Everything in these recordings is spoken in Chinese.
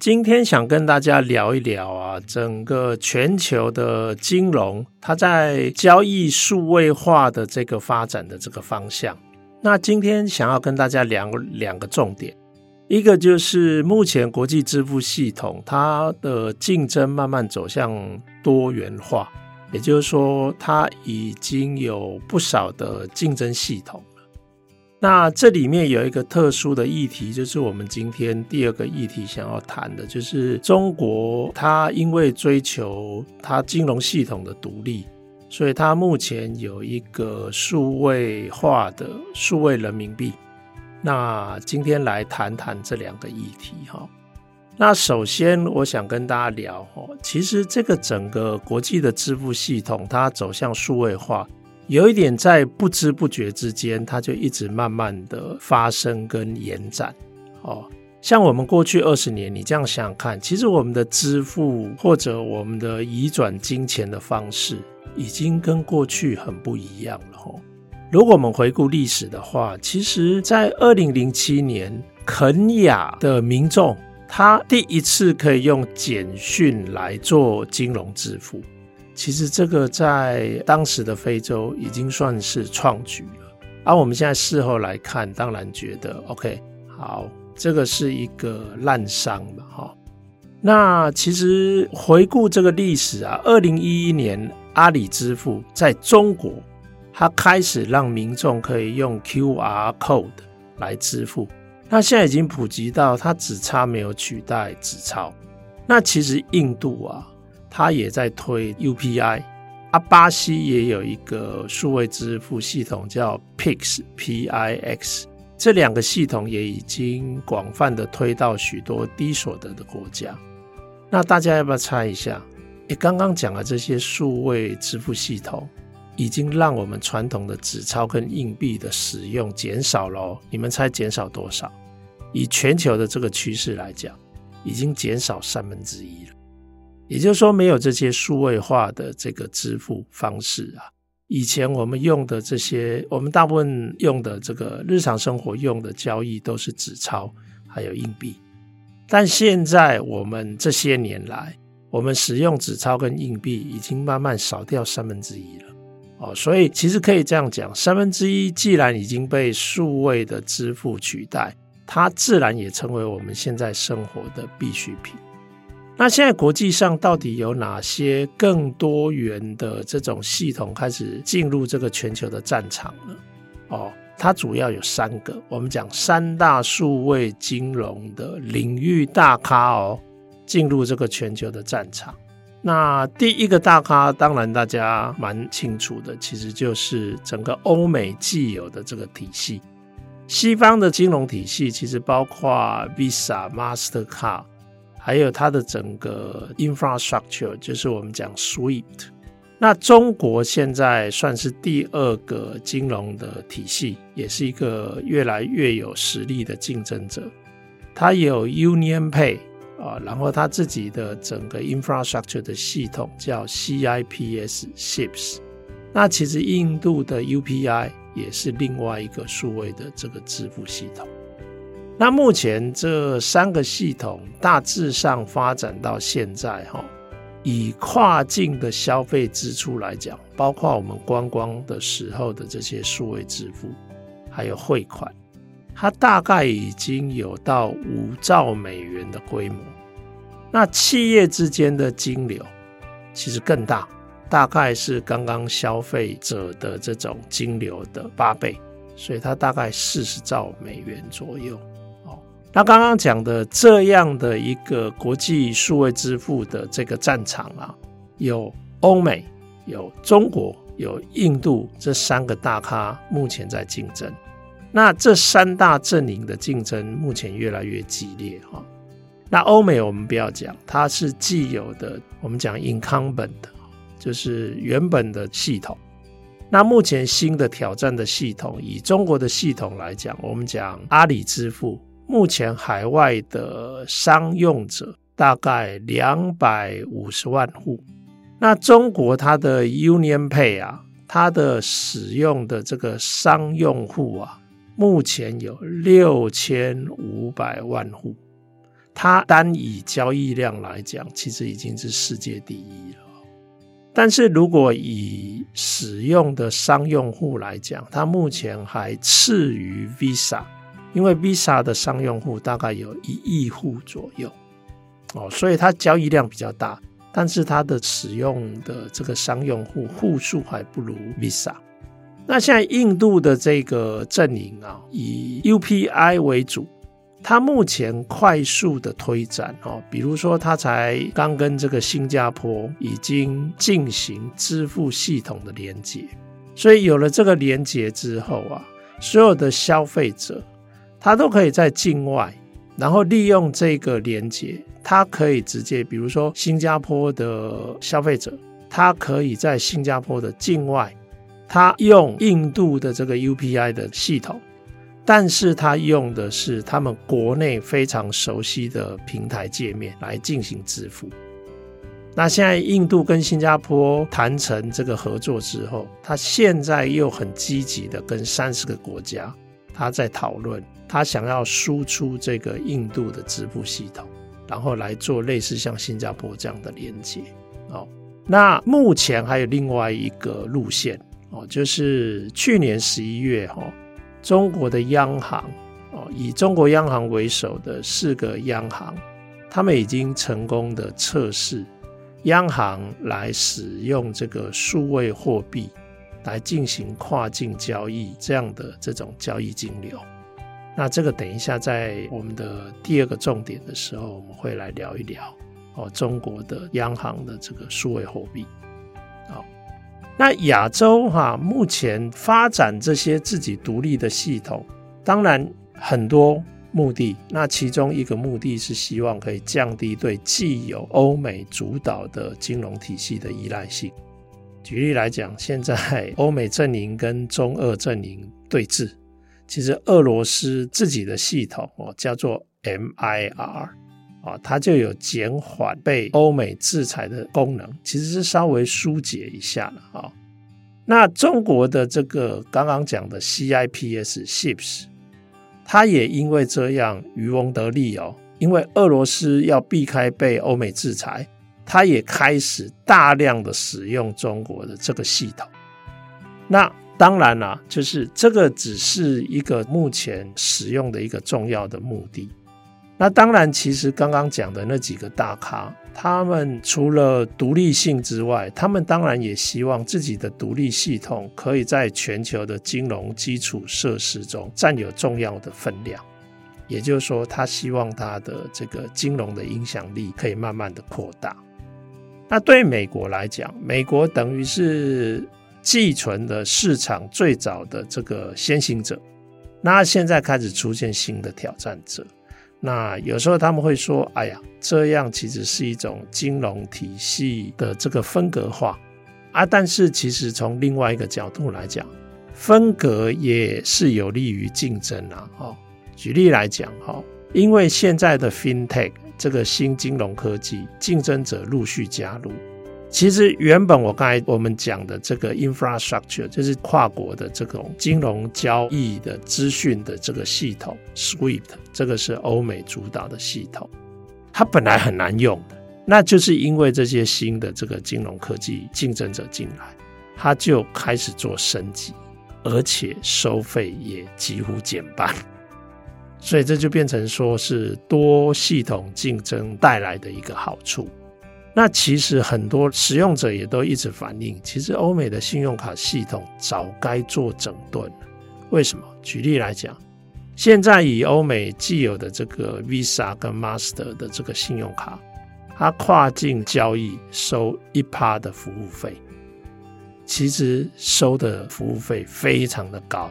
今天想跟大家聊一聊啊，整个全球的金融，它在交易数位化的这个发展的这个方向。那今天想要跟大家聊两个重点，一个就是目前国际支付系统它的竞争慢慢走向多元化，也就是说，它已经有不少的竞争系统。那这里面有一个特殊的议题，就是我们今天第二个议题想要谈的，就是中国它因为追求它金融系统的独立，所以它目前有一个数位化的数位人民币。那今天来谈谈这两个议题哈。那首先我想跟大家聊哦，其实这个整个国际的支付系统它走向数位化。有一点在不知不觉之间，它就一直慢慢的发生跟延展。哦，像我们过去二十年，你这样想想看，其实我们的支付或者我们的移转金钱的方式，已经跟过去很不一样了。哦，如果我们回顾历史的话，其实，在二零零七年，肯亚的民众他第一次可以用简讯来做金融支付。其实这个在当时的非洲已经算是创举了，而我们现在事后来看，当然觉得 OK，好，这个是一个滥觴嘛，哈。那其实回顾这个历史啊，二零一一年阿里支付在中国，它开始让民众可以用 QR code 来支付，那现在已经普及到它只差没有取代纸钞。那其实印度啊。他也在推 UPI，啊，巴西也有一个数位支付系统叫 Pix，P-I-X，这两个系统也已经广泛的推到许多低所得的国家。那大家要不要猜一下？你，刚刚讲的这些数位支付系统，已经让我们传统的纸钞跟硬币的使用减少了。你们猜减少多少？以全球的这个趋势来讲，已经减少三分之一了。也就是说，没有这些数位化的这个支付方式啊，以前我们用的这些，我们大部分用的这个日常生活用的交易都是纸钞还有硬币，但现在我们这些年来，我们使用纸钞跟硬币已经慢慢少掉三分之一了。哦，所以其实可以这样讲，三分之一既然已经被数位的支付取代，它自然也成为我们现在生活的必需品。那现在国际上到底有哪些更多元的这种系统开始进入这个全球的战场呢？哦，它主要有三个，我们讲三大数位金融的领域大咖哦，进入这个全球的战场。那第一个大咖，当然大家蛮清楚的，其实就是整个欧美既有的这个体系，西方的金融体系其实包括 Visa、Mastercard。还有它的整个 infrastructure，就是我们讲 SWIFT。那中国现在算是第二个金融的体系，也是一个越来越有实力的竞争者。它有 Union Pay 啊，然后它自己的整个 infrastructure 的系统叫 CIPS Ships。那其实印度的 UPI 也是另外一个数位的这个支付系统。那目前这三个系统大致上发展到现在，哈，以跨境的消费支出来讲，包括我们观光的时候的这些数位支付，还有汇款，它大概已经有到五兆美元的规模。那企业之间的金流其实更大，大概是刚刚消费者的这种金流的八倍，所以它大概四十兆美元左右。那刚刚讲的这样的一个国际数位支付的这个战场啊，有欧美、有中国、有印度这三个大咖目前在竞争。那这三大阵营的竞争目前越来越激烈哈。那欧美我们不要讲，它是既有的，我们讲 incumbent，就是原本的系统。那目前新的挑战的系统，以中国的系统来讲，我们讲阿里支付，目前海外的商用者大概两百五十万户。那中国它的 UnionPay 啊，它的使用的这个商用户啊，目前有六千五百万户。它单以交易量来讲，其实已经是世界第一了。但是如果以使用的商用户来讲，它目前还次于 Visa，因为 Visa 的商用户大概有一亿户左右，哦，所以它交易量比较大，但是它的使用的这个商用户户数还不如 Visa。那现在印度的这个阵营啊，以 UPI 为主。它目前快速的推展哦，比如说，它才刚跟这个新加坡已经进行支付系统的连接，所以有了这个连接之后啊，所有的消费者他都可以在境外，然后利用这个连接，他可以直接，比如说新加坡的消费者，他可以在新加坡的境外，他用印度的这个 UPI 的系统。但是他用的是他们国内非常熟悉的平台界面来进行支付。那现在印度跟新加坡谈成这个合作之后，他现在又很积极的跟三十个国家他在讨论，他想要输出这个印度的支付系统，然后来做类似像新加坡这样的连接。哦，那目前还有另外一个路线哦，就是去年十一月哈。中国的央行哦，以中国央行为首的四个央行，他们已经成功的测试央行来使用这个数位货币来进行跨境交易这样的这种交易金流。那这个等一下在我们的第二个重点的时候，我们会来聊一聊哦，中国的央行的这个数位货币。好那亚洲哈，目前发展这些自己独立的系统，当然很多目的。那其中一个目的是希望可以降低对既有欧美主导的金融体系的依赖性。举例来讲，现在欧美阵营跟中俄阵营对峙，其实俄罗斯自己的系统哦叫做 MIR 啊，它就有减缓被欧美制裁的功能，其实是稍微疏解一下了啊。那中国的这个刚刚讲的 CIPS ships，它也因为这样渔翁得利哦，因为俄罗斯要避开被欧美制裁，他也开始大量的使用中国的这个系统。那当然啦，就是这个只是一个目前使用的一个重要的目的。那当然，其实刚刚讲的那几个大咖，他们除了独立性之外，他们当然也希望自己的独立系统可以在全球的金融基础设施中占有重要的分量。也就是说，他希望他的这个金融的影响力可以慢慢的扩大。那对美国来讲，美国等于是寄存的市场最早的这个先行者，那现在开始出现新的挑战者。那有时候他们会说：“哎呀，这样其实是一种金融体系的这个分隔化啊。”但是其实从另外一个角度来讲，分隔也是有利于竞争啊。哦，举例来讲，哈，因为现在的 FinTech 这个新金融科技，竞争者陆续加入。其实原本我刚才我们讲的这个 infrastructure 就是跨国的这种金融交易的资讯的这个系统 SWIFT，这个是欧美主导的系统，它本来很难用的，那就是因为这些新的这个金融科技竞争者进来，它就开始做升级，而且收费也几乎减半，所以这就变成说是多系统竞争带来的一个好处。那其实很多使用者也都一直反映，其实欧美的信用卡系统早该做整顿。为什么？举例来讲，现在以欧美既有的这个 Visa 跟 Master 的这个信用卡，它跨境交易收一趴的服务费，其实收的服务费非常的高，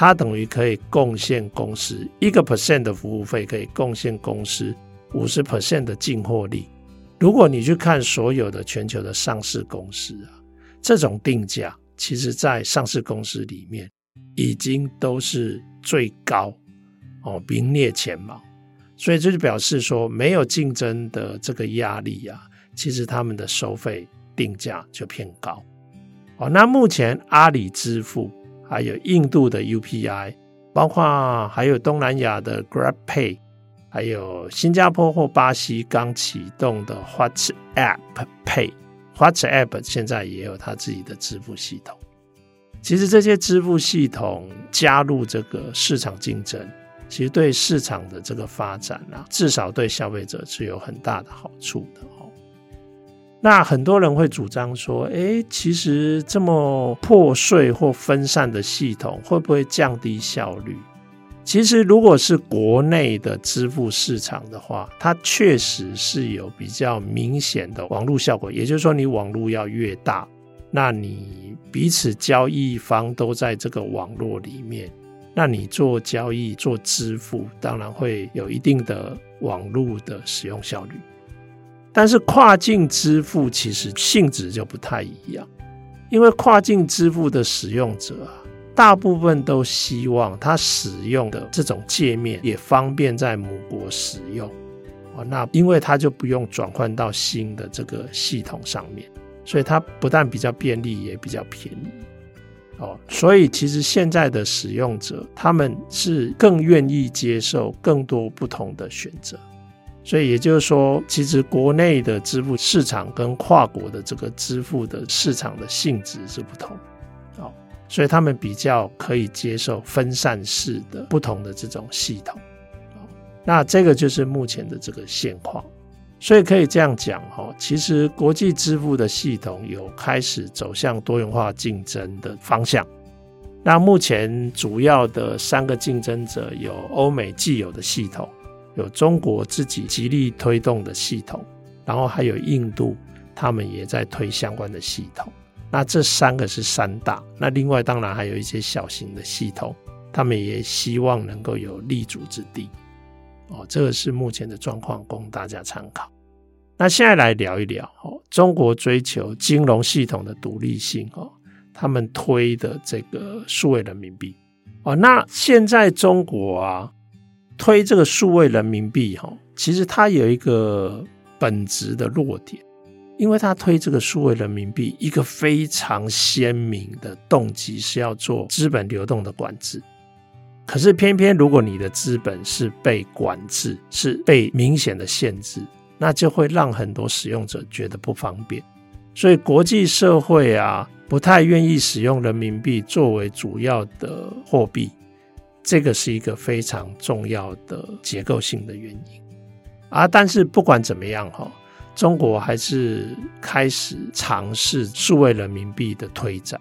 它等于可以贡献公司一个 percent 的服务费，可以贡献公司五十 percent 的净获利。如果你去看所有的全球的上市公司啊，这种定价其实在上市公司里面已经都是最高哦，名列前茅。所以这就表示说，没有竞争的这个压力啊，其实他们的收费定价就偏高。哦，那目前阿里支付，还有印度的 UPI，包括还有东南亚的 GrabPay，还有新加坡或巴西刚启动的 WhatsApp Pay，WhatsApp 现在也有它自己的支付系统。其实这些支付系统加入这个市场竞争。其实对市场的这个发展啊，至少对消费者是有很大的好处的。那很多人会主张说，诶，其实这么破碎或分散的系统会不会降低效率？其实如果是国内的支付市场的话，它确实是有比较明显的网络效果。也就是说，你网络要越大，那你彼此交易方都在这个网络里面。那你做交易、做支付，当然会有一定的网络的使用效率。但是跨境支付其实性质就不太一样，因为跨境支付的使用者啊，大部分都希望他使用的这种界面也方便在母国使用。哦那因为他就不用转换到新的这个系统上面，所以它不但比较便利，也比较便宜。哦，所以其实现在的使用者，他们是更愿意接受更多不同的选择。所以也就是说，其实国内的支付市场跟跨国的这个支付的市场的性质是不同。哦，所以他们比较可以接受分散式的不同的这种系统。哦，那这个就是目前的这个现况。所以可以这样讲哈，其实国际支付的系统有开始走向多元化竞争的方向。那目前主要的三个竞争者有欧美既有的系统，有中国自己极力推动的系统，然后还有印度，他们也在推相关的系统。那这三个是三大，那另外当然还有一些小型的系统，他们也希望能够有立足之地。哦，这个是目前的状况，供大家参考。那现在来聊一聊哦，中国追求金融系统的独立性哦，他们推的这个数位人民币哦。那现在中国啊推这个数位人民币哈，其实它有一个本质的弱点，因为它推这个数位人民币，一个非常鲜明的动机是要做资本流动的管制。可是偏偏，如果你的资本是被管制，是被明显的限制，那就会让很多使用者觉得不方便。所以国际社会啊，不太愿意使用人民币作为主要的货币，这个是一个非常重要的结构性的原因啊。但是不管怎么样哈，中国还是开始尝试数位人民币的推展。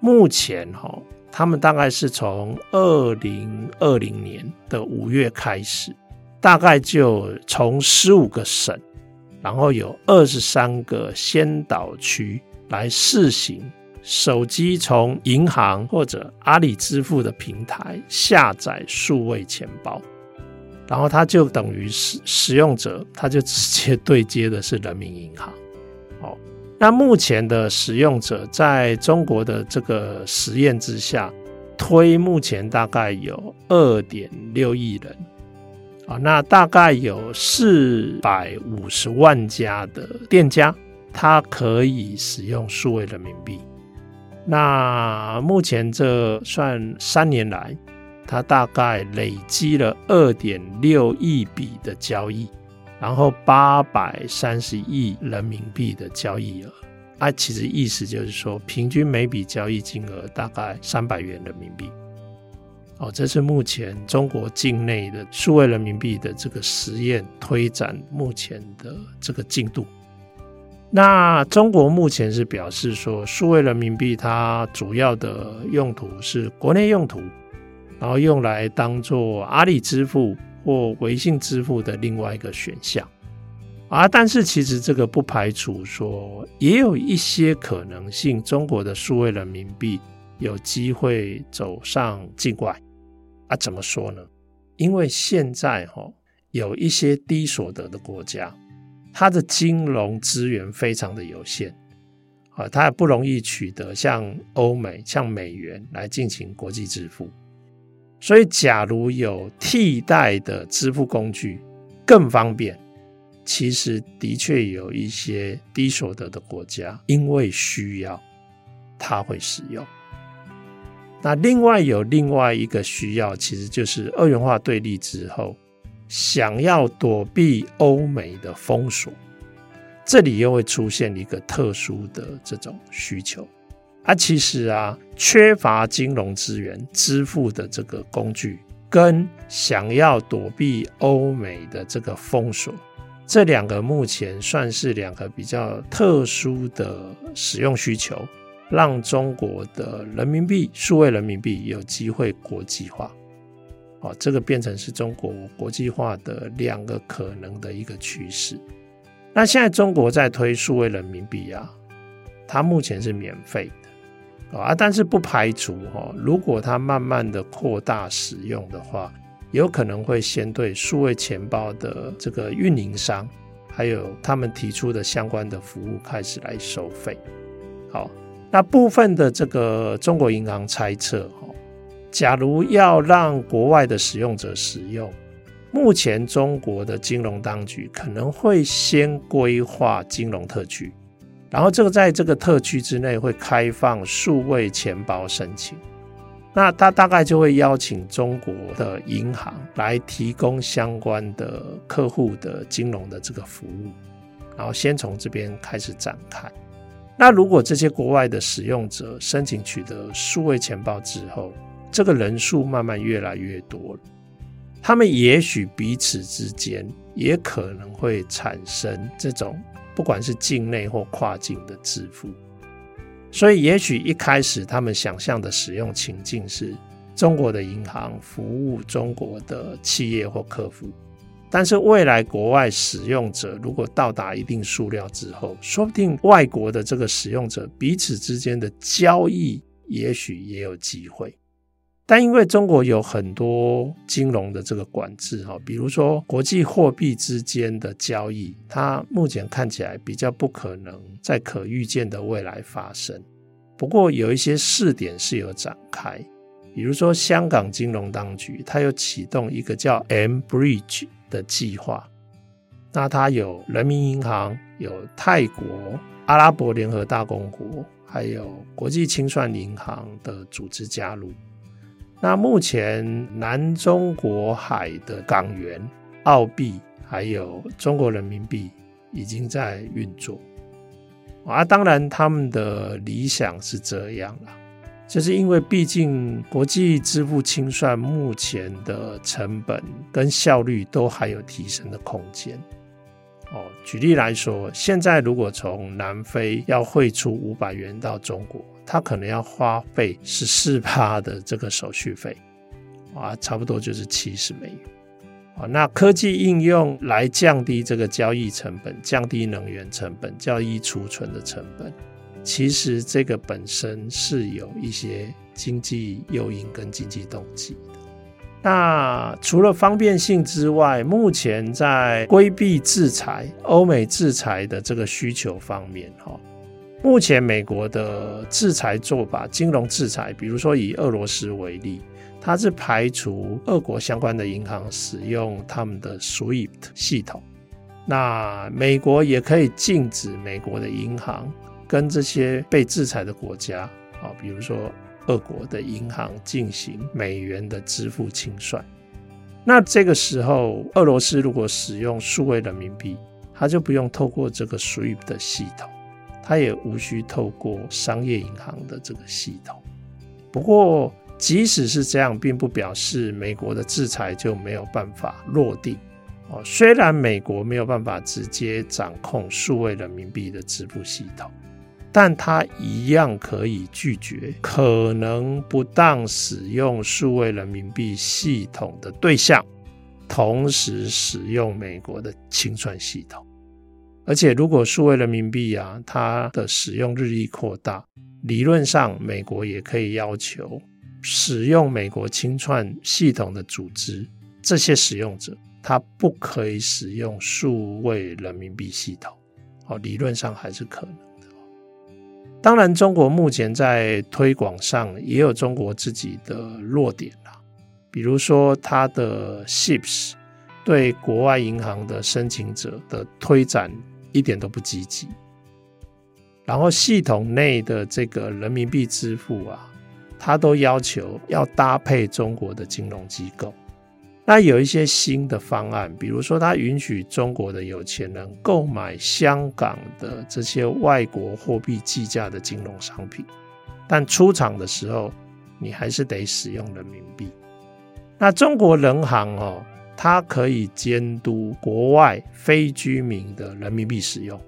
目前哈。他们大概是从二零二零年的五月开始，大概就从十五个省，然后有二十三个先导区来试行手机从银行或者阿里支付的平台下载数位钱包，然后它就等于使使用者，它就直接对接的是人民银行，哦。那目前的使用者在中国的这个实验之下，推目前大概有二点六亿人啊，那大概有四百五十万家的店家，它可以使用数位人民币。那目前这算三年来，它大概累积了二点六亿笔的交易。然后八百三十亿人民币的交易额，啊，其实意思就是说，平均每笔交易金额大概三百元人民币。哦，这是目前中国境内的数位人民币的这个实验推展目前的这个进度。那中国目前是表示说，数位人民币它主要的用途是国内用途，然后用来当做阿里支付。或微信支付的另外一个选项啊，但是其实这个不排除说，也有一些可能性，中国的数位人民币有机会走上境外啊？怎么说呢？因为现在哈有一些低所得的国家，它的金融资源非常的有限啊，它也不容易取得像欧美、像美元来进行国际支付。所以，假如有替代的支付工具更方便，其实的确有一些低所得的国家因为需要，它会使用。那另外有另外一个需要，其实就是二元化对立之后，想要躲避欧美的封锁，这里又会出现一个特殊的这种需求。啊，其实啊，缺乏金融资源支付的这个工具，跟想要躲避欧美的这个封锁，这两个目前算是两个比较特殊的使用需求。让中国的人民币、数位人民币有机会国际化，哦，这个变成是中国国际化的两个可能的一个趋势。那现在中国在推数位人民币啊，它目前是免费的啊，但是不排除哈，如果它慢慢的扩大使用的话，有可能会先对数位钱包的这个运营商，还有他们提出的相关的服务开始来收费，好。那部分的这个中国银行猜测，哈，假如要让国外的使用者使用，目前中国的金融当局可能会先规划金融特区，然后这个在这个特区之内会开放数位钱包申请，那他大概就会邀请中国的银行来提供相关的客户的金融的这个服务，然后先从这边开始展开。那如果这些国外的使用者申请取得数位钱包之后，这个人数慢慢越来越多了，他们也许彼此之间也可能会产生这种不管是境内或跨境的支付，所以也许一开始他们想象的使用情境是中国的银行服务中国的企业或客户。但是未来国外使用者如果到达一定数量之后，说不定外国的这个使用者彼此之间的交易也许也有机会。但因为中国有很多金融的这个管制哈，比如说国际货币之间的交易，它目前看起来比较不可能在可预见的未来发生。不过有一些试点是有展开，比如说香港金融当局，它有启动一个叫 mBridge。的计划，那它有人民银行、有泰国、阿拉伯联合大公国，还有国际清算银行的组织加入。那目前南中国海的港元、澳币，还有中国人民币已经在运作。啊，当然他们的理想是这样了。就是因为毕竟国际支付清算目前的成本跟效率都还有提升的空间。哦，举例来说，现在如果从南非要汇出五百元到中国，它可能要花费十四趴的这个手续费，啊，差不多就是七十美元。啊，那科技应用来降低这个交易成本，降低能源成本，交易储存的成本。其实这个本身是有一些经济诱因跟经济动机的。那除了方便性之外，目前在规避制裁、欧美制裁的这个需求方面，哈，目前美国的制裁做法，金融制裁，比如说以俄罗斯为例，它是排除俄国相关的银行使用他们的 SWIFT 系统。那美国也可以禁止美国的银行。跟这些被制裁的国家啊，比如说俄国的银行进行美元的支付清算，那这个时候，俄罗斯如果使用数位人民币，它就不用透过这个 SWIFT 的系统，它也无需透过商业银行的这个系统。不过，即使是这样，并不表示美国的制裁就没有办法落地哦。虽然美国没有办法直接掌控数位人民币的支付系统。但它一样可以拒绝可能不当使用数位人民币系统的对象，同时使用美国的清算系统。而且，如果数位人民币啊，它的使用日益扩大，理论上美国也可以要求使用美国清算系统的组织，这些使用者他不可以使用数位人民币系统。哦，理论上还是可能的。当然，中国目前在推广上也有中国自己的弱点啦，比如说它的 CIPS 对国外银行的申请者的推展一点都不积极，然后系统内的这个人民币支付啊，它都要求要搭配中国的金融机构。那有一些新的方案，比如说，它允许中国的有钱人购买香港的这些外国货币计价的金融商品，但出厂的时候你还是得使用人民币。那中国人行哦，它可以监督国外非居民的人民币使用，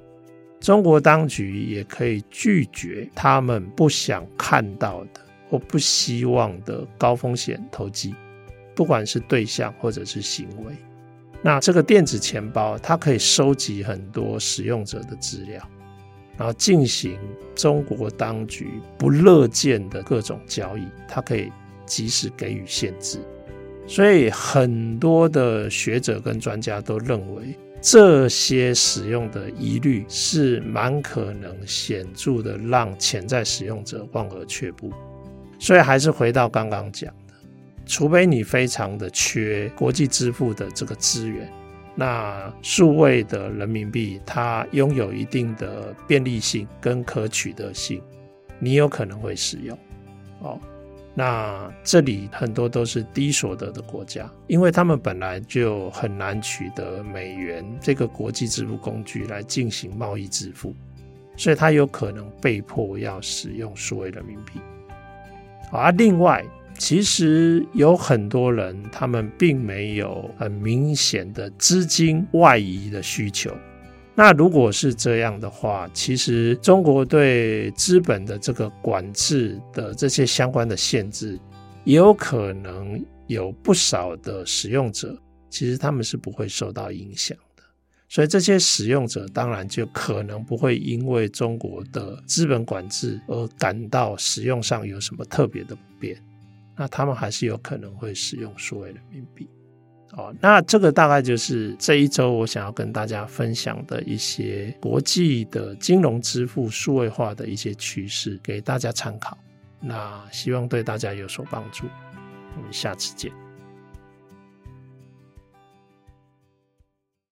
中国当局也可以拒绝他们不想看到的或不希望的高风险投机。不管是对象或者是行为，那这个电子钱包它可以收集很多使用者的资料，然后进行中国当局不乐见的各种交易，它可以及时给予限制。所以很多的学者跟专家都认为，这些使用的疑虑是蛮可能显著的让潜在使用者望而却步。所以还是回到刚刚讲的。除非你非常的缺国际支付的这个资源，那数位的人民币它拥有一定的便利性跟可取得性，你有可能会使用。哦，那这里很多都是低所得的国家，因为他们本来就很难取得美元这个国际支付工具来进行贸易支付，所以它有可能被迫要使用数位人民币。而，啊，另外。其实有很多人，他们并没有很明显的资金外移的需求。那如果是这样的话，其实中国对资本的这个管制的这些相关的限制，也有可能有不少的使用者，其实他们是不会受到影响的。所以这些使用者当然就可能不会因为中国的资本管制而感到使用上有什么特别的不便。那他们还是有可能会使用数位人民币，哦，那这个大概就是这一周我想要跟大家分享的一些国际的金融支付数位化的一些趋势，给大家参考。那希望对大家有所帮助。我们下次见。